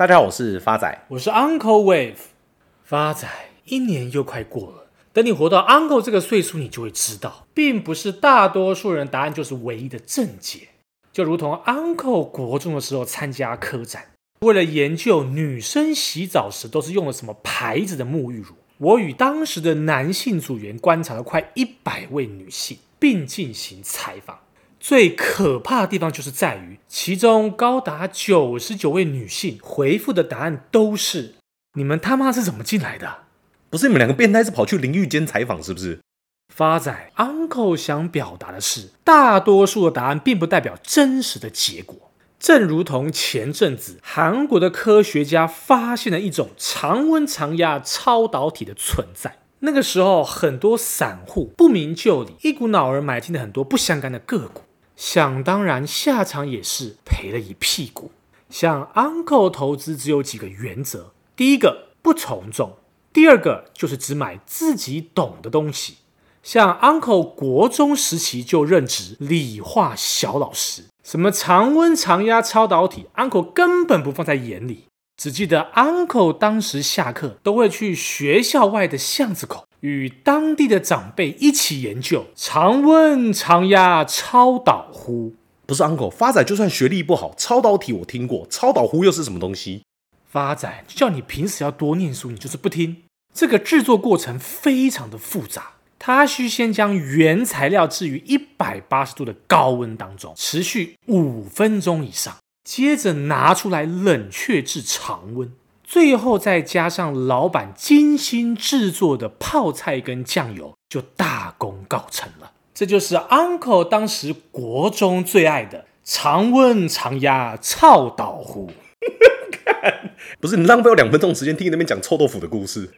大家好，我是发仔，我是 Uncle Wave。发仔，一年又快过了，等你活到 Uncle 这个岁数，你就会知道，并不是大多数人答案就是唯一的正解。就如同 Uncle 国中的时候参加科展，为了研究女生洗澡时都是用了什么牌子的沐浴乳，我与当时的男性组员观察了快一百位女性，并进行采访。最可怕的地方就是在于，其中高达九十九位女性回复的答案都是：“你们他妈是怎么进来的？不是你们两个变态是跑去淋浴间采访是不是？”发仔 Uncle 想表达的是，大多数的答案并不代表真实的结果。正如同前阵子韩国的科学家发现了一种常温常压超导体的存在。那个时候，很多散户不明就里，一股脑儿买进了很多不相干的个股。想当然，下场也是赔了一屁股。像 Uncle 投资只有几个原则：第一个不从众；第二个就是只买自己懂的东西。像 Uncle 国中时期就任职理化小老师，什么常温常压超导体，Uncle 根本不放在眼里。只记得 Uncle 当时下课都会去学校外的巷子口。与当地的长辈一起研究常温常压超导呼，不是 uncle 发仔，就算学历不好，超导体我听过，超导呼又是什么东西？发仔就叫你平时要多念书，你就是不听。这个制作过程非常的复杂，它需先将原材料置于一百八十度的高温当中，持续五分钟以上，接着拿出来冷却至常温。最后再加上老板精心制作的泡菜跟酱油，就大功告成了。这就是 Uncle 当时国中最爱的常温常压臭豆腐。不是你浪费我两分钟时间听你那边讲臭豆腐的故事。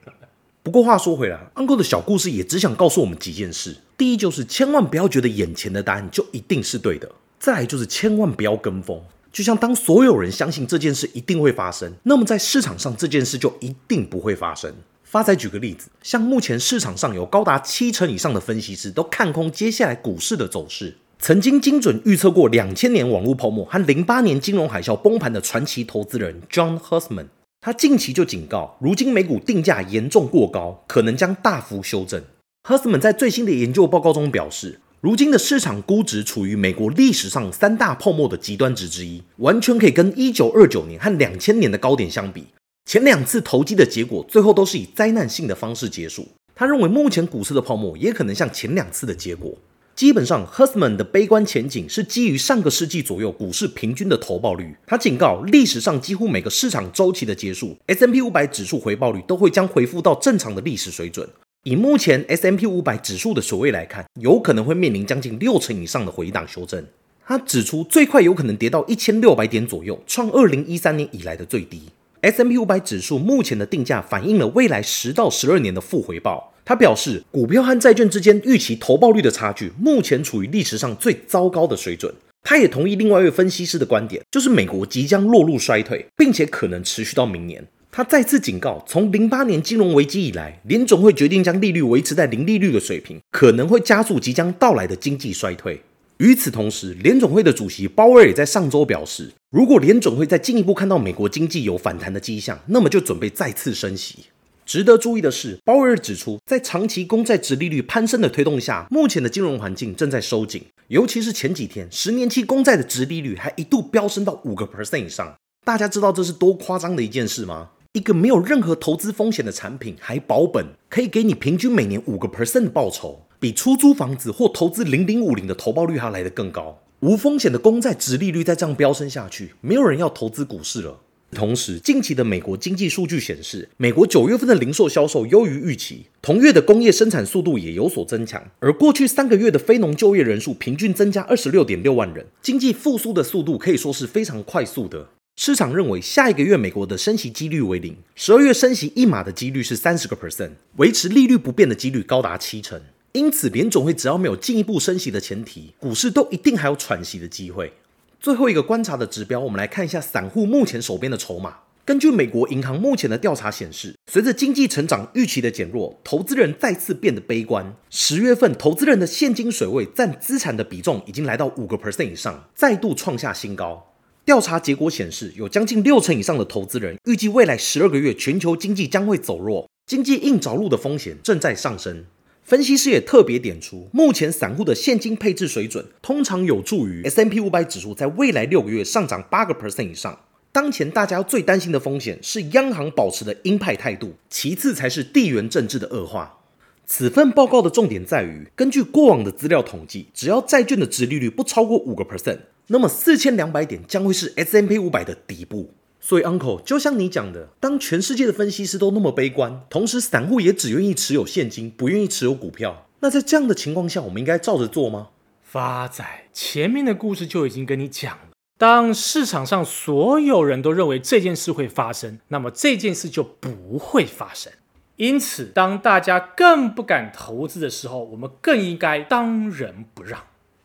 不过话说回来，Uncle 的小故事也只想告诉我们几件事：第一，就是千万不要觉得眼前的答案就一定是对的；再来就是千万不要跟风。就像当所有人相信这件事一定会发生，那么在市场上这件事就一定不会发生。发仔举个例子，像目前市场上有高达七成以上的分析师都看空接下来股市的走势。曾经精准预测过两千年网络泡沫和零八年金融海啸崩盘的传奇投资人 John Hussman，他近期就警告，如今美股定价严重过高，可能将大幅修正。Hussman 在最新的研究报告中表示，如今的市场估值处于美国历史上三大泡沫的极端值之一，完全可以跟一九二九年和两千年的高点相比。前两次投机的结果，最后都是以灾难性的方式结束。他认为目前股市的泡沫也可能像前两次的结果。基本上，Husman 的悲观前景是基于上个世纪左右股市平均的投报率。他警告，历史上几乎每个市场周期的结束，S&P 五百指数回报率都会将恢复到正常的历史水准。以目前 S M P 五百指数的水位来看，有可能会面临将近六成以上的回档修正。他指出，最快有可能跌到一千六百点左右，创二零一三年以来的最低。S M P 五百指数目前的定价反映了未来十到十二年的负回报。他表示，股票和债券之间预期投报率的差距目前处于历史上最糟糕的水准。他也同意另外一位分析师的观点，就是美国即将落入衰退，并且可能持续到明年。他再次警告，从零八年金融危机以来，联准会决定将利率维持在零利率的水平，可能会加速即将到来的经济衰退。与此同时，联准会的主席鲍威尔也在上周表示，如果联准会再进一步看到美国经济有反弹的迹象，那么就准备再次升息。值得注意的是，鲍威尔指出，在长期公债殖利率攀升的推动下，目前的金融环境正在收紧，尤其是前几天，十年期公债的殖利率还一度飙升到五个 percent 以上。大家知道这是多夸张的一件事吗？一个没有任何投资风险的产品，还保本，可以给你平均每年五个 percent 的报酬，比出租房子或投资零零五零的投报率还来得更高。无风险的公债殖利率再这样飙升下去，没有人要投资股市了。同时，近期的美国经济数据显示，美国九月份的零售销售优于预期，同月的工业生产速度也有所增强，而过去三个月的非农就业人数平均增加二十六点六万人，经济复苏的速度可以说是非常快速的。市场认为，下一个月美国的升息几率为零，十二月升息一码的几率是三十个 percent，维持利率不变的几率高达七成。因此，联总会只要没有进一步升息的前提，股市都一定还有喘息的机会。最后一个观察的指标，我们来看一下散户目前手边的筹码。根据美国银行目前的调查显示，随着经济成长预期的减弱，投资人再次变得悲观。十月份，投资人的现金水位占资产的比重已经来到五个 percent 以上，再度创下新高。调查结果显示，有将近六成以上的投资人预计未来十二个月全球经济将会走弱，经济硬着陆的风险正在上升。分析师也特别点出，目前散户的现金配置水准通常有助于 S&P 500指数在未来六个月上涨八个 percent 以上。当前大家最担心的风险是央行保持的鹰派态度，其次才是地缘政治的恶化。此份报告的重点在于，根据过往的资料统计，只要债券的殖利率不超过五个 percent，那么四千两百点将会是 S&P 500的底部。所以，Uncle 就像你讲的，当全世界的分析师都那么悲观，同时散户也只愿意持有现金，不愿意持有股票，那在这样的情况下，我们应该照着做吗？发仔，前面的故事就已经跟你讲了，当市场上所有人都认为这件事会发生，那么这件事就不会发生。因此，当大家更不敢投资的时候，我们更应该当仁不让。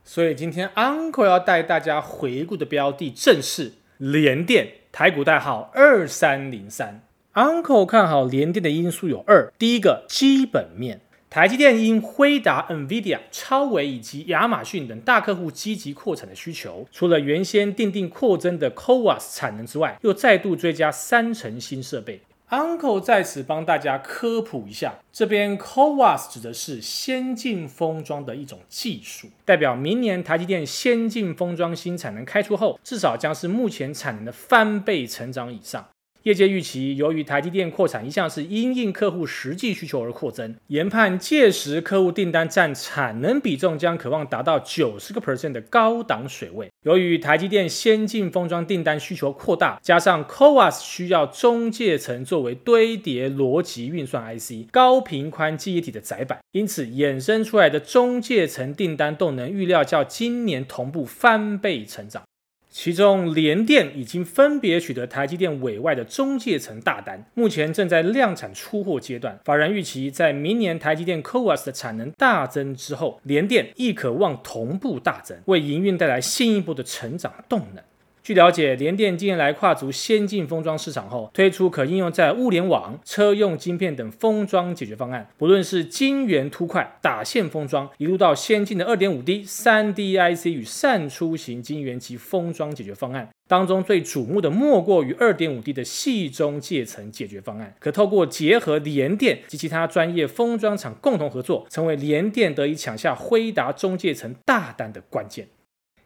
所以今天 Uncle 要带大家回顾的标的正是联电，台股代号二三零三。Uncle 看好联电的因素有二：第一个，基本面，台积电因辉达、NVIDIA、超微以及亚马逊等大客户积极扩产的需求，除了原先定定扩增的 CoWAS 产能之外，又再度追加三成新设备。Uncle 在此帮大家科普一下，这边 CoWAS 指的是先进封装的一种技术，代表明年台积电先进封装新产能开出后，至少将是目前产能的翻倍成长以上。业界预期，由于台积电扩产一向是因应客户实际需求而扩增，研判届时客户订单占产能比重将可望达到九十个 percent 的高档水位。由于台积电先进封装订单需求扩大，加上 CoWoS 需要中介层作为堆叠逻辑运算 IC、高频宽记忆体的载板，因此衍生出来的中介层订单动能预料较今年同步翻倍成长。其中，联电已经分别取得台积电委外的中介层大单，目前正在量产出货阶段。法人预期，在明年台积电 CoWoS 的产能大增之后，联电亦可望同步大增，为营运带来进一步的成长动能。据了解，联电近年来跨足先进封装市场后，推出可应用在物联网、车用晶片等封装解决方案。不论是晶圆凸块、打线封装，一路到先进的二点五 D、三 D IC 与散出型晶圆级封装解决方案，当中最瞩目的莫过于二点五 D 的矽中介层解决方案。可透过结合联电及其他专业封装厂共同合作，成为联电得以抢下辉达中介层大单的关键。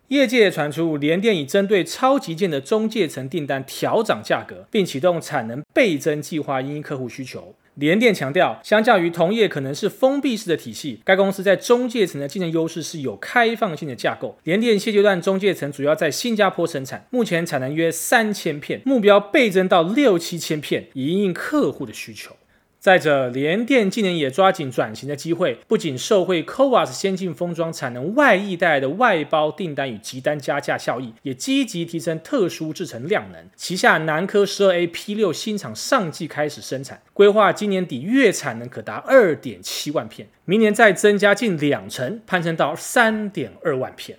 业界传出，联电已针对超级件的中介层订单调涨价格，并启动产能倍增计划，因应客户需求。联电强调，相较于同业可能是封闭式的体系，该公司在中介层的竞争优势是有开放性的架构。联电现阶段中介层主要在新加坡生产，目前产能约三千片，目标倍增到六七千片，以因应客户的需求。再者，联电今年也抓紧转型的机会，不仅受惠 CoWaS 先进封装产能外溢带来的外包订单与急单加价效益，也积极提升特殊制程量能。旗下南科 12A P6 新厂上季开始生产，规划今年底月产能可达二点七万片，明年再增加近两成，攀升到三点二万片。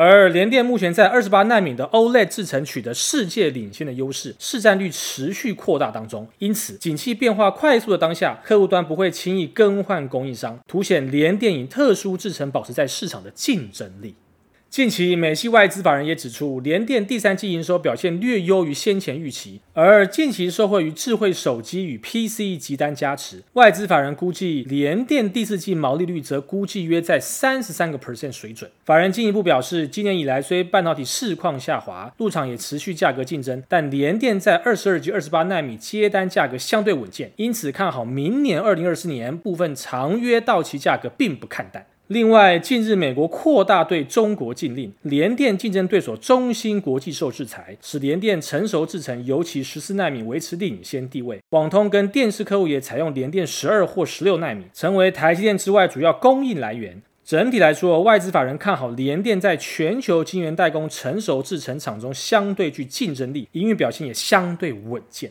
而联电目前在二十八奈米的 OLED 制程取得世界领先的优势，市占率持续扩大当中。因此，景气变化快速的当下，客户端不会轻易更换供应商，凸显联电以特殊制程保持在市场的竞争力。近期，美系外资法人也指出，联电第三季营收表现略优于先前预期，而近期受惠于智慧手机与 PC 急单加持，外资法人估计联电第四季毛利率则估计约在三十三个 percent 水准。法人进一步表示，今年以来虽半导体市况下滑，入场也持续价格竞争，但联电在二十二及二十八纳米接单价格相对稳健，因此看好明年二零二四年部分长约到期价格并不看淡。另外，近日美国扩大对中国禁令，联电竞争对手中芯国际受制裁，使联电成熟制程，尤其十四奈米维持领先地位。网通跟电视客户也采用联电十二或十六奈米，成为台积电之外主要供应来源。整体来说，外资法人看好联电在全球晶圆代工成熟制程厂中相对具竞争力，营运表现也相对稳健。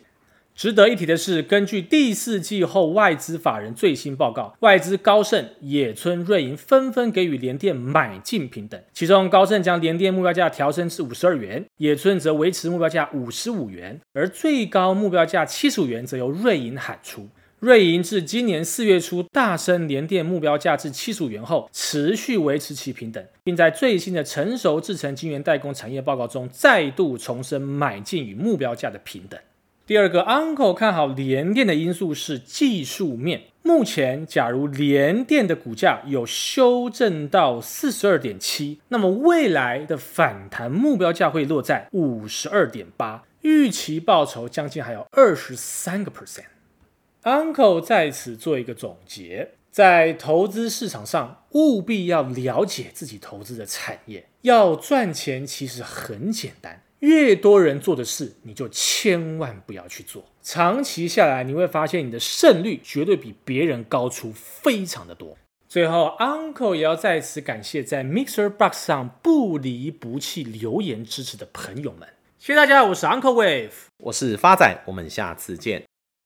值得一提的是，根据第四季后外资法人最新报告，外资高盛、野村、瑞银纷纷给予联电买进平等。其中，高盛将联电目标价调升至五十二元，野村则维持目标价五十五元，而最高目标价七十五元则由瑞银喊出。瑞银至今年四月初大升联电目标价至七十五元后，持续维持其平等，并在最新的成熟制程晶圆代工产业报告中再度重申买进与目标价的平等。第二个，Uncle 看好联电的因素是技术面。目前，假如联电的股价有修正到四十二点七，那么未来的反弹目标价会落在五十二点八，预期报酬将近还有二十三个 percent。Uncle 在此做一个总结，在投资市场上务必要了解自己投资的产业，要赚钱其实很简单。越多人做的事，你就千万不要去做。长期下来，你会发现你的胜率绝对比别人高出非常的多。最后，Uncle 也要再次感谢在 Mixer Box 上不离不弃留言支持的朋友们，谢谢大家。我是 Uncle Wave，我是发仔，我们下次见。